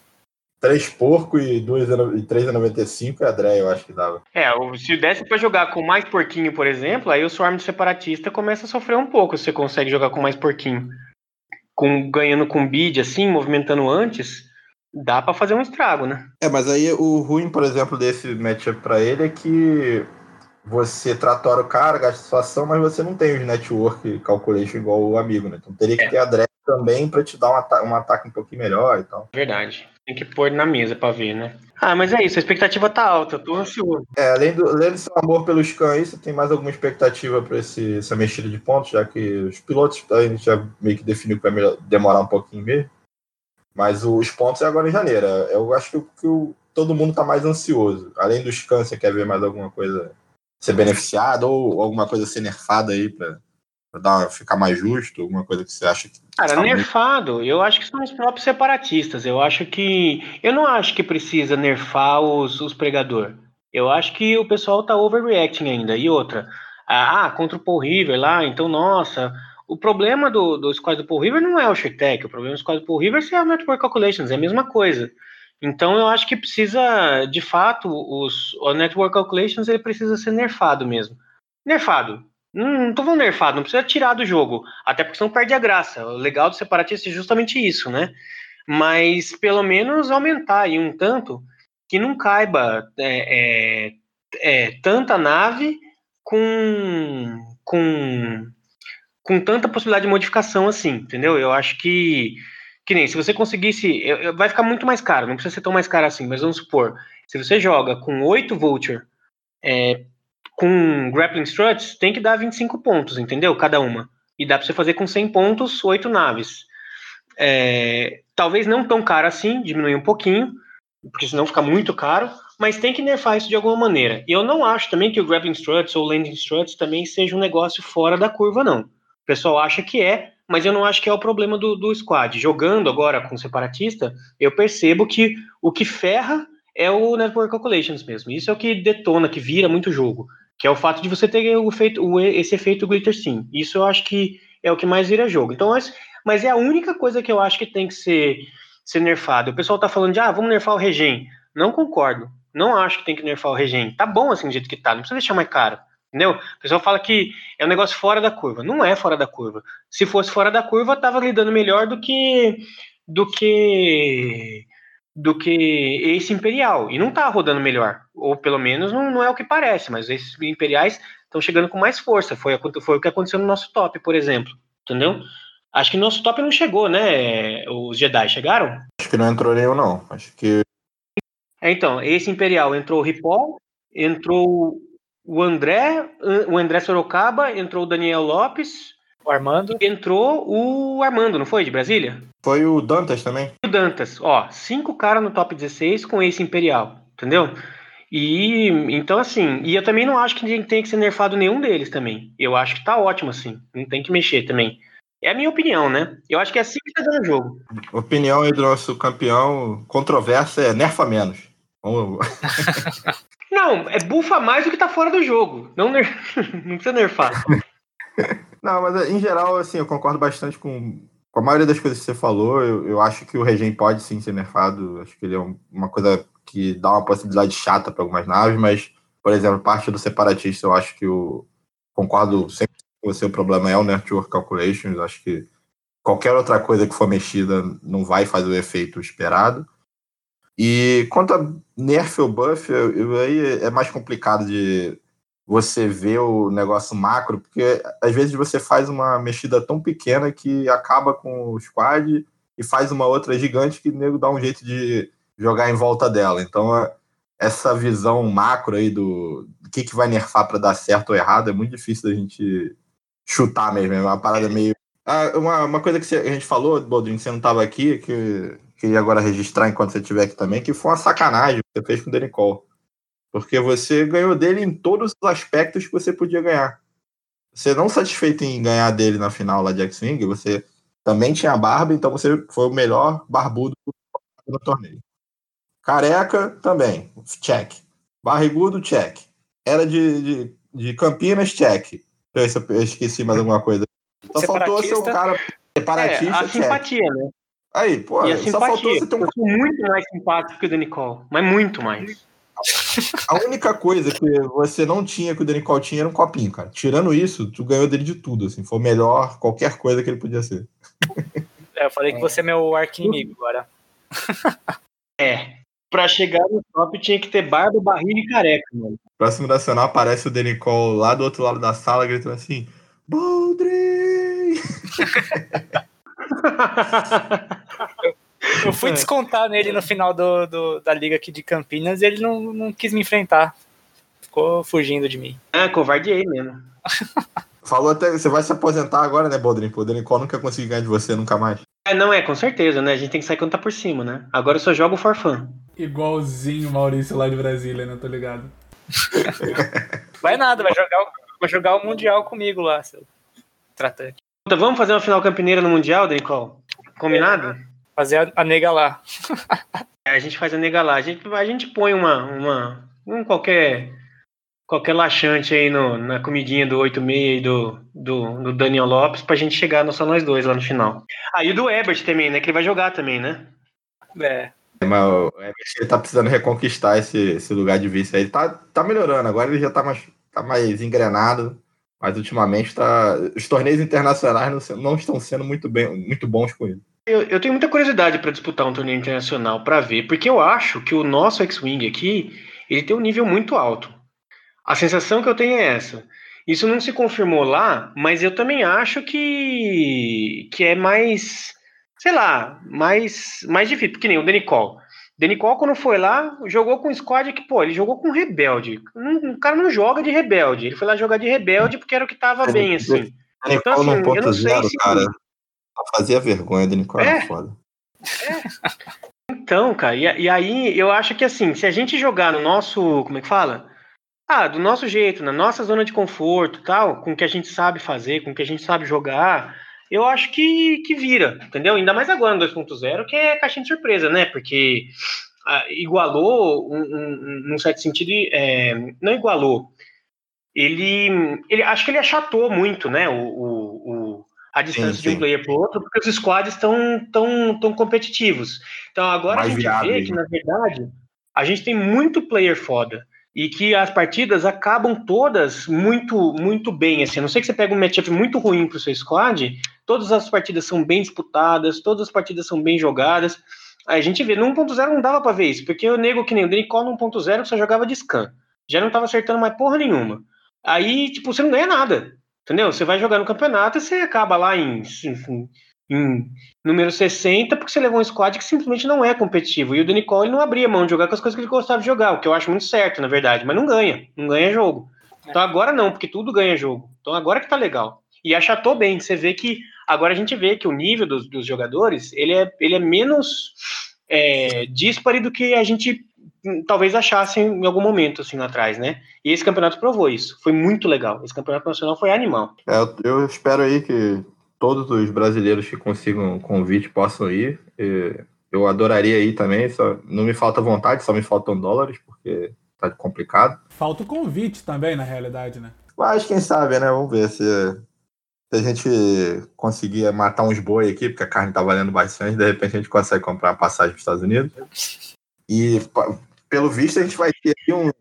Três porco e, dois, e 3,95 é André, eu acho que dava. É, o- se desse pra jogar com mais porquinho, por exemplo, aí o Swarm separatista começa a sofrer um pouco se você consegue jogar com mais porquinho. Com, ganhando com bid, assim, movimentando antes, dá pra fazer um estrago, né? É, mas aí o ruim, por exemplo, desse matchup pra ele é que você tratora o cara, gasta sua ação, mas você não tem os network calculation igual o amigo, né? Então teria que ter a drag também pra te dar um, ata um ataque um pouquinho melhor e tal. Verdade. Tem que pôr na mesa pra ver, né? Ah, mas é isso, a expectativa tá alta, eu tô ansioso. É, além do, além do seu amor pelo Scan aí, você tem mais alguma expectativa esse, essa mexida de pontos, já que os pilotos a gente já meio que definiu que vai demorar um pouquinho mesmo. Mas os pontos é agora em janeiro. Eu acho que, que o- todo mundo tá mais ansioso. Além do Scan, você quer ver mais alguma coisa ser beneficiado ou alguma coisa ser nerfada aí pra, pra dar, ficar mais justo? Alguma coisa que você acha que. Cara, tá muito- nerfado, eu acho que são os próprios separatistas. Eu acho que. Eu não acho que precisa nerfar os, os pregador. Eu acho que o pessoal tá overreacting ainda. E outra, ah, contra o Paul River lá, então, nossa. O problema do, do squad do Paul River não é o Tech, o problema do squad do Paul River é a Network Calculations, é a mesma coisa. Então eu acho que precisa, de fato, os, o Network Calculations ele precisa ser nerfado mesmo. Nerfado. Não, não tô falando nerfado, não precisa tirar do jogo. Até porque senão perde a graça. O legal do separatista é justamente isso, né? Mas pelo menos aumentar aí um tanto que não caiba é, é, é, tanta nave com, com, com tanta possibilidade de modificação assim, entendeu? Eu acho que, que nem se você conseguisse. Vai ficar muito mais caro, não precisa ser tão mais caro assim, mas vamos supor, se você joga com 8 Vulture é, com Grappling Struts, tem que dar 25 pontos, entendeu? Cada uma. E dá pra você fazer com 100 pontos, 8 naves. É, talvez não tão caro assim, diminuir um pouquinho, porque senão fica muito caro, mas tem que nerfar isso de alguma maneira. E eu não acho também que o Grappling Struts ou Landing Struts também seja um negócio fora da curva, não. O pessoal acha que é, mas eu não acho que é o problema do, do squad. Jogando agora com separatista, eu percebo que o que ferra é o Network Calculations mesmo. Isso é o que detona, que vira muito jogo. Que é o fato de você ter o efeito, o, esse efeito Glitter Sim. Isso eu acho que é o que mais vira jogo. Então, mas, mas é a única coisa que eu acho que tem que ser, ser nerfado. O pessoal tá falando de, ah, vamos nerfar o Regen. Não concordo. Não acho que tem que nerfar o Regen. Tá bom assim do jeito que tá, não precisa deixar mais caro. Entendeu? O pessoal fala que é um negócio fora da curva. Não é fora da curva. Se fosse fora da curva, tava lidando melhor do que do que do que esse imperial e não tá rodando melhor, ou pelo menos não, não é o que parece, mas esses imperiais estão chegando com mais força. Foi, a- foi o que aconteceu no nosso top, por exemplo, entendeu? Acho que no nosso top não chegou, né? Os Jedi chegaram? Acho que não entrou nenhum, não. Acho que É, então, esse Imperial entrou o Ripoll, entrou o André, o André Sorocaba, entrou o Daniel Lopes, O Armando. entrou o Armando, não foi? De Brasília? foi o Dantas também. O Dantas, ó, cinco caras no top 16 com esse Imperial, entendeu? E então assim, e eu também não acho que tem que ser nerfado nenhum deles também. Eu acho que tá ótimo assim, não tem que mexer também. É a minha opinião, né? Eu acho que é assim que tá dando o jogo. Opinião aí do nosso campeão, controversa é nerfa menos. Vamos- Não, é bufa mais do que tá fora do jogo. Não, ner... não precisa nerfar. Não, mas em geral, assim, eu concordo bastante com, com a maioria das coisas que você falou. Eu, eu acho que o Regen pode sim ser nerfado. Acho que ele é um- uma coisa que dá uma possibilidade chata para algumas naves, mas, por exemplo, parte do separatista, eu acho que o. Concordo sempre com você, o problema é o Network Calculations. Acho que qualquer outra coisa que for mexida não vai fazer o efeito esperado. E quanto a nerf ou buff, eu, eu- aí é mais complicado de você ver o negócio macro, porque às vezes você faz uma mexida tão pequena que acaba com o squad e faz uma outra gigante que o nego dá um jeito de jogar em volta dela. Então, é- essa visão macro aí do, do que, que vai nerfar para dar certo ou errado é muito difícil da gente chutar mesmo. É uma parada meio. Ah, uma, uma coisa que a gente falou, Baldwin, que você não estava aqui, que queria agora registrar enquanto você estiver aqui também, que foi uma sacanagem que você fez com o Danny Cole. Porque você ganhou dele em todos os aspectos que você podia ganhar. Você não satisfeito em ganhar dele na final lá de X-Wing, você também tinha barba, então você foi o melhor barbudo no torneio. Careca também, check. Barrigudo, check. Era de, de, de Campinas, check. Eu esqueci mais alguma coisa. Só faltou ser o Separatista. cara É, separatista, a check. simpatia, né? Aí, pô, a só faltou simpatia. você ter um Eu sou muito mais simpático que o Danny Cole, mas muito mais. A única coisa que você não tinha que o Danny Cole tinha era um copinho, cara. Tirando isso, tu ganhou dele de tudo, assim. Foi o melhor, qualquer coisa que ele podia ser. É, eu falei que você é meu arqui-inimigo agora. É. Pra chegar no top tinha que ter barba, barriga e careca, mano. Próximo nacional aparece o Danny Cole lá do outro lado da sala, gritando assim: Boldrin! Eu fui É. descontar nele no final do, do- da liga aqui de Campinas e ele não, não quis me enfrentar. Ficou fugindo de mim. ah, covardiei mesmo. Falou até, você vai se aposentar agora, né, Boldrin? O Danny Cole nunca conseguiu ganhar de você, nunca mais. É, não é, com certeza, né? A gente tem que sair quando tá por cima, né? Agora eu só jogo for fun. Igualzinho o Maurício lá de Brasília, né? Tô ligado. Vai nada, vai jogar, o- vai jogar o Mundial comigo lá, seu tratante. Vamos fazer uma final campineira no Mundial, Denicol? Combinado? Fazer a, a nega lá. É, A gente faz a nega lá. A gente, a gente põe uma, uma um qualquer qualquer laxante aí no, na comidinha do 86 e do, do, do Daniel Lopes pra gente chegar no só nós dois lá no final. Aí o do Ebert também, né? Que ele vai jogar também, né? É. Mas o Everton, ele tá precisando reconquistar esse, esse lugar de vice aí. Ele tá, tá melhorando, agora ele já tá mais, tá mais engrenado. Mas ultimamente tá. Os torneios internacionais não, não estão sendo muito, bem, muito bons com ele. Eu, eu tenho muita curiosidade pra disputar um torneio internacional pra ver, porque eu acho que o nosso X-Wing aqui, ele tem um nível muito alto. A sensação que eu tenho é essa. Isso não se confirmou lá, mas eu também acho que, que é mais, sei lá, mais, mais difícil. Porque nem o Denicol. Denicol, quando foi lá, jogou com um squad que, pô, ele jogou com rebelde. Não- O cara não joga de rebelde. Ele foi lá jogar de rebelde porque era o que tava bem, assim. Então, Nicole assim, eu não sei 1.0, se- cara. Fazia vergonha do Nicole, É. é foda. Então, cara, e, e aí eu acho que assim, se a gente jogar no nosso, como é que fala? Ah, do nosso jeito, na nossa zona de conforto, tal, com o que a gente sabe fazer, com o que a gente sabe jogar, eu acho que, que vira, entendeu? Ainda mais agora no 2.0, que é caixinha de surpresa, né? Porque ah, igualou, um, um, um- num certo sentido, é, não igualou. Ele, ele, acho que ele achatou muito, né? O, o- a distância de sim. um player para o outro, porque os squads estão tão, tão competitivos. Então agora Mais a gente vê viáveis, que, né? na verdade, a gente tem muito player foda. E que as partidas acabam todas muito muito bem. Assim, a não sei que você pega um matchup muito ruim pro seu squad, todas as partidas são bem disputadas, todas as partidas são bem jogadas. Aí a gente vê, no 1.0 não dava pra ver isso, porque eu nego que nem o Denicol no 1.0 só jogava de scan. Já não tava acertando mais porra nenhuma. Aí, tipo, você não ganha nada. Entendeu? Você vai jogar no campeonato e você acaba lá em, em, em número 60 porque você levou um squad que simplesmente não é competitivo. E o Denicol ele não abria mão de jogar com as coisas que ele gostava de jogar, o que eu acho muito certo, na verdade, mas não ganha. Não ganha jogo. Então agora não, porque tudo ganha jogo. Então agora que tá legal. E achatou bem. Você vê que agora a gente vê que o nível dos, dos jogadores ele é, ele é menos é, do que a gente talvez achasse em algum momento assim lá atrás, né? E esse campeonato provou isso. Foi muito legal. Esse campeonato nacional foi animal. É, eu, espero aí que todos os brasileiros que consigam convite possam ir. E eu adoraria ir também, só não me falta vontade, só me faltam dólares, porque tá complicado. Falta o convite também, na realidade, né? Mas quem sabe, né? Vamos ver se, se a gente conseguir matar uns boi aqui, porque a carne tá valendo bastante, de repente a gente consegue comprar uma passagem para os Estados Unidos. E pelo visto a gente vai ter aí uns,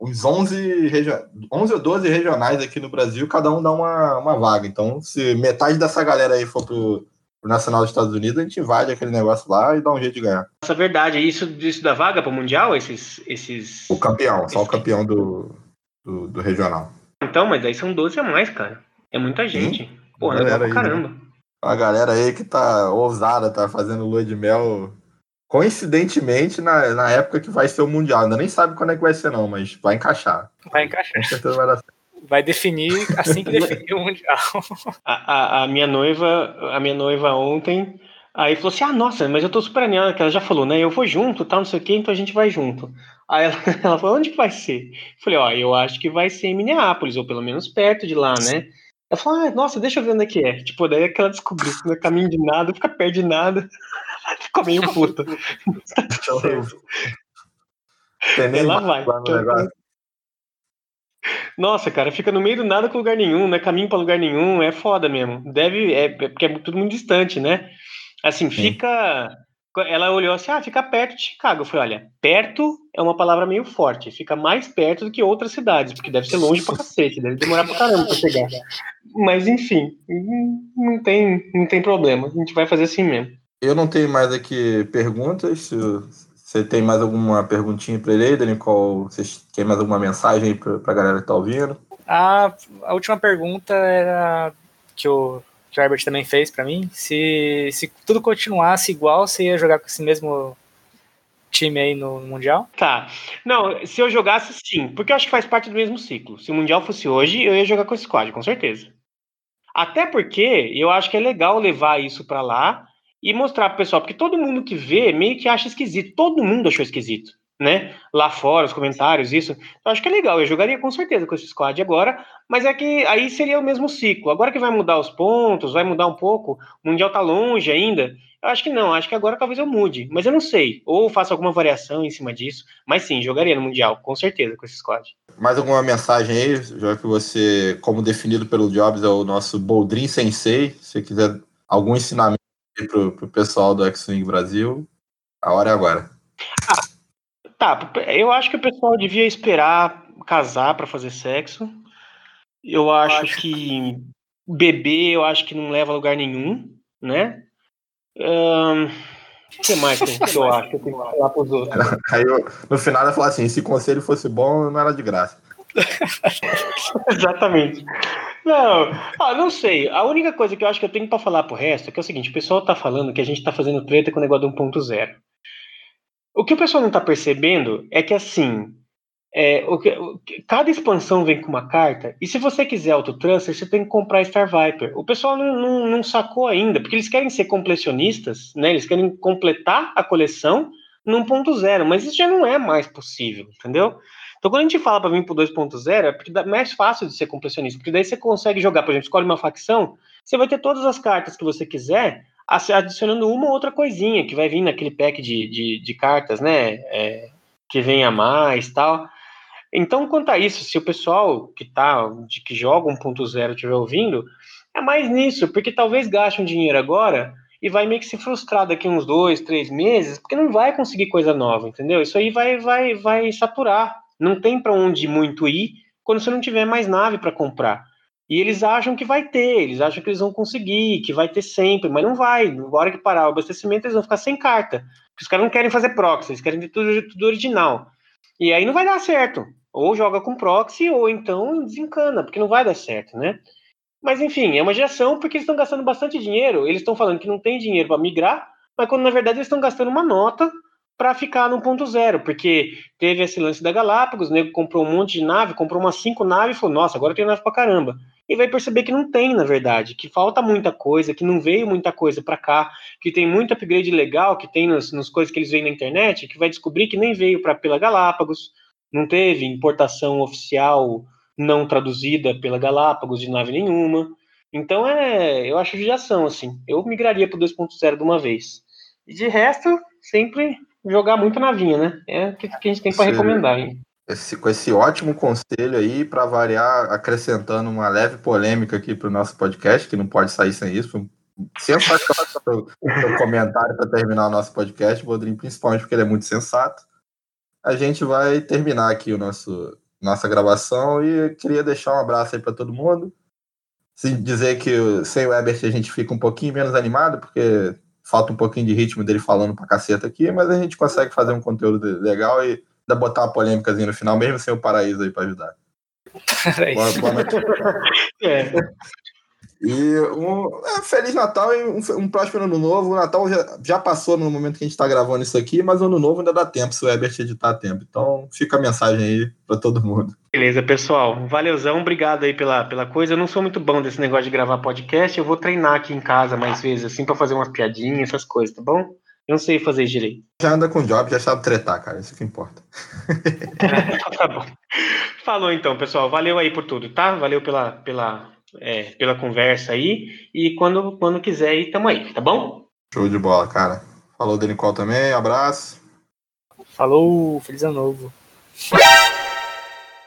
uns 11, regio- 11 ou 12 regionais aqui no Brasil, cada um dá uma, uma vaga. Então, se metade dessa galera aí for pro, pro Nacional dos Estados Unidos, a gente invade aquele negócio lá e dá um jeito de ganhar. Nossa, é verdade. Isso, isso da vaga para o Mundial, esses, esses. O campeão, só o campeão do, do, do regional. Então, mas aí são 12 a mais, cara. É muita gente. Porra, Galera legal pra aí, né? caramba. A galera aí que tá ousada, tá fazendo lua de mel, coincidentemente, na, na época que vai ser o Mundial. Ainda nem sabe quando é que vai ser, não, mas vai encaixar. Vai encaixar. Com certeza vai dar certo. Vai definir assim que definir o Mundial. A, a, a minha noiva, a minha noiva ontem, aí falou assim: ah, nossa, mas eu tô super animada, que ela já falou, né? Eu vou junto, tal, não sei o quê, então a gente vai junto. Aí ela, ela falou, onde que vai ser? Eu falei, ó, eu acho que vai ser em Minneapolis, ou pelo menos perto de lá, né? Ela falou, ah, nossa, deixa eu ver onde é que é. Tipo, daí é que ela descobriu que não é caminho de nada, fica perto de nada. Ficou meio puta. Tem nem Ela vai. lá no negócio. Nossa, cara, fica no meio do nada com lugar nenhum, não é caminho pra lugar nenhum, é foda mesmo. Deve, é, é porque é tudo muito distante, né? Assim, fica. Ela olhou assim, ah, fica perto de Chicago. Eu falei, olha, perto é uma palavra meio forte, fica mais perto do que outras cidades, porque deve ser longe pra cacete, deve demorar pra caramba pra chegar. Mas enfim, não tem, não tem problema, a gente vai fazer assim mesmo. Eu não tenho mais aqui perguntas. Se você tem mais alguma perguntinha para ele aí, Dani? Qual, vocês têm mais alguma mensagem aí pra, pra galera que tá ouvindo? A, a última pergunta era que o, que o Herbert também fez pra mim. Se, se tudo continuasse igual, você ia jogar com esse mesmo time aí no Mundial? Tá. Não, se eu jogasse, sim. Porque eu acho que faz parte do mesmo ciclo. Se o Mundial fosse hoje, eu ia jogar com esse squad, com certeza. Até porque eu acho que é legal levar isso pra lá e mostrar pro pessoal. Porque todo mundo que vê meio que acha esquisito. Todo mundo achou esquisito. né? Lá fora, os comentários, isso. Eu acho que é legal. Eu jogaria com certeza com esse squad agora, mas é que aí seria o mesmo ciclo. Agora que vai mudar os pontos, vai mudar um pouco, o Mundial tá longe ainda. Eu acho que não, acho que agora talvez eu mude, mas eu não sei. Ou faça alguma variação em cima disso. Mas sim, jogaria no Mundial, com certeza, com esse squad. Mais alguma mensagem aí, já que você, como definido pelo Jobs, é o nosso Boldrin Sensei. Se você quiser algum ensinamento para o pessoal do X-Wing Brasil, a hora é agora. Ah, tá, eu acho que o pessoal devia esperar casar para fazer sexo. Eu acho que beber, eu acho que não leva a lugar nenhum, né? Um, o que mais que eu acho que eu tenho que falar pros outros? Aí eu, no final eu falo assim: se conselho fosse bom, não era de graça. Exatamente. Não, ah, não sei. A única coisa que eu acho que eu tenho para falar pro resto é que é o seguinte: o pessoal tá falando que a gente tá fazendo treta com o negócio do 1.0. O que o pessoal não tá percebendo é que assim. É, o que, o, cada expansão vem com uma carta, e se você quiser autotransfer, você tem que comprar Star Viper. O pessoal não, não, não sacou ainda, porque eles querem ser completionistas, né? Eles querem completar a coleção no 1.0, mas isso já não é mais possível, entendeu? Então, quando a gente fala para vir para o 2.0, é porque é mais fácil de ser completionista, porque daí você consegue jogar, por exemplo, escolhe uma facção, você vai ter todas as cartas que você quiser, adicionando uma ou outra coisinha que vai vir naquele pack de, de, de cartas, né? É, que vem a mais tal. Então, quanto a isso, se o pessoal que tá, de que joga 1.0 estiver ouvindo, é mais nisso, porque talvez gaste um dinheiro agora e vai meio que se frustrar daqui uns dois, três meses, porque não vai conseguir coisa nova, entendeu? Isso aí vai, vai, vai saturar não tem para onde muito ir quando você não tiver mais nave para comprar. E eles acham que vai ter, eles acham que eles vão conseguir, que vai ter sempre, mas não vai. Na hora que parar o abastecimento, eles vão ficar sem carta. Porque os caras não querem fazer proxy, eles querem ter tudo, tudo original. E aí não vai dar certo. Ou joga com proxy, ou então desencana, porque não vai dar certo, né? Mas enfim, é uma geração porque eles estão gastando bastante dinheiro. Eles estão falando que não tem dinheiro para migrar, mas quando na verdade eles estão gastando uma nota para ficar no ponto zero, porque teve esse lance da Galápagos, o nego comprou um monte de nave, comprou umas cinco naves e falou, nossa, agora tem nave pra caramba. E vai perceber que não tem, na verdade, que falta muita coisa, que não veio muita coisa para cá, que tem muito upgrade legal que tem nas coisas que eles veem na internet, que vai descobrir que nem veio para pela Galápagos, não teve importação oficial não traduzida pela Galápagos de nave nenhuma. Então é, eu acho judiação, assim. Eu migraria para 2.0 de uma vez. E de resto, sempre jogar muito navinha, né? É o que, que a gente tem para recomendar. Hein? Esse, com esse ótimo conselho aí, para variar, acrescentando uma leve polêmica aqui para o nosso podcast, que não pode sair sem isso. Sensacional seu comentário para terminar o nosso podcast, Bodrinho, principalmente porque ele é muito sensato. A gente vai terminar aqui o nosso nossa gravação e queria deixar um abraço aí para todo mundo. Dizer que sem o Ebert a gente fica um pouquinho menos animado, porque falta um pouquinho de ritmo dele falando pra caceta aqui, mas a gente consegue fazer um conteúdo legal e ainda botar uma polêmicazinha no final, mesmo sem o paraíso aí pra ajudar. boa, boa noite. é. E um é, Feliz Natal e um, um, próximo ano novo. O Natal já, já passou no momento que a gente está gravando isso aqui, mas ano novo ainda dá tempo, se o Ebert editar a tempo. Então fica a mensagem aí para todo mundo. Beleza, pessoal. Valeuzão, obrigado aí pela, pela coisa. Eu não sou muito bom desse negócio de gravar podcast. Eu vou treinar aqui em casa mais vezes, assim, para fazer umas piadinhas, essas coisas, tá bom? Eu não sei fazer direito. Já anda com job, já sabe tretar, cara. Isso que importa. tá bom. Falou então, pessoal. Valeu aí por tudo, tá? Valeu pela, pela é, pela conversa aí. E quando, quando quiser aí, tamo aí, tá bom? Show de bola, cara. Falou, Denicol também, abraço. Falou, feliz ano novo.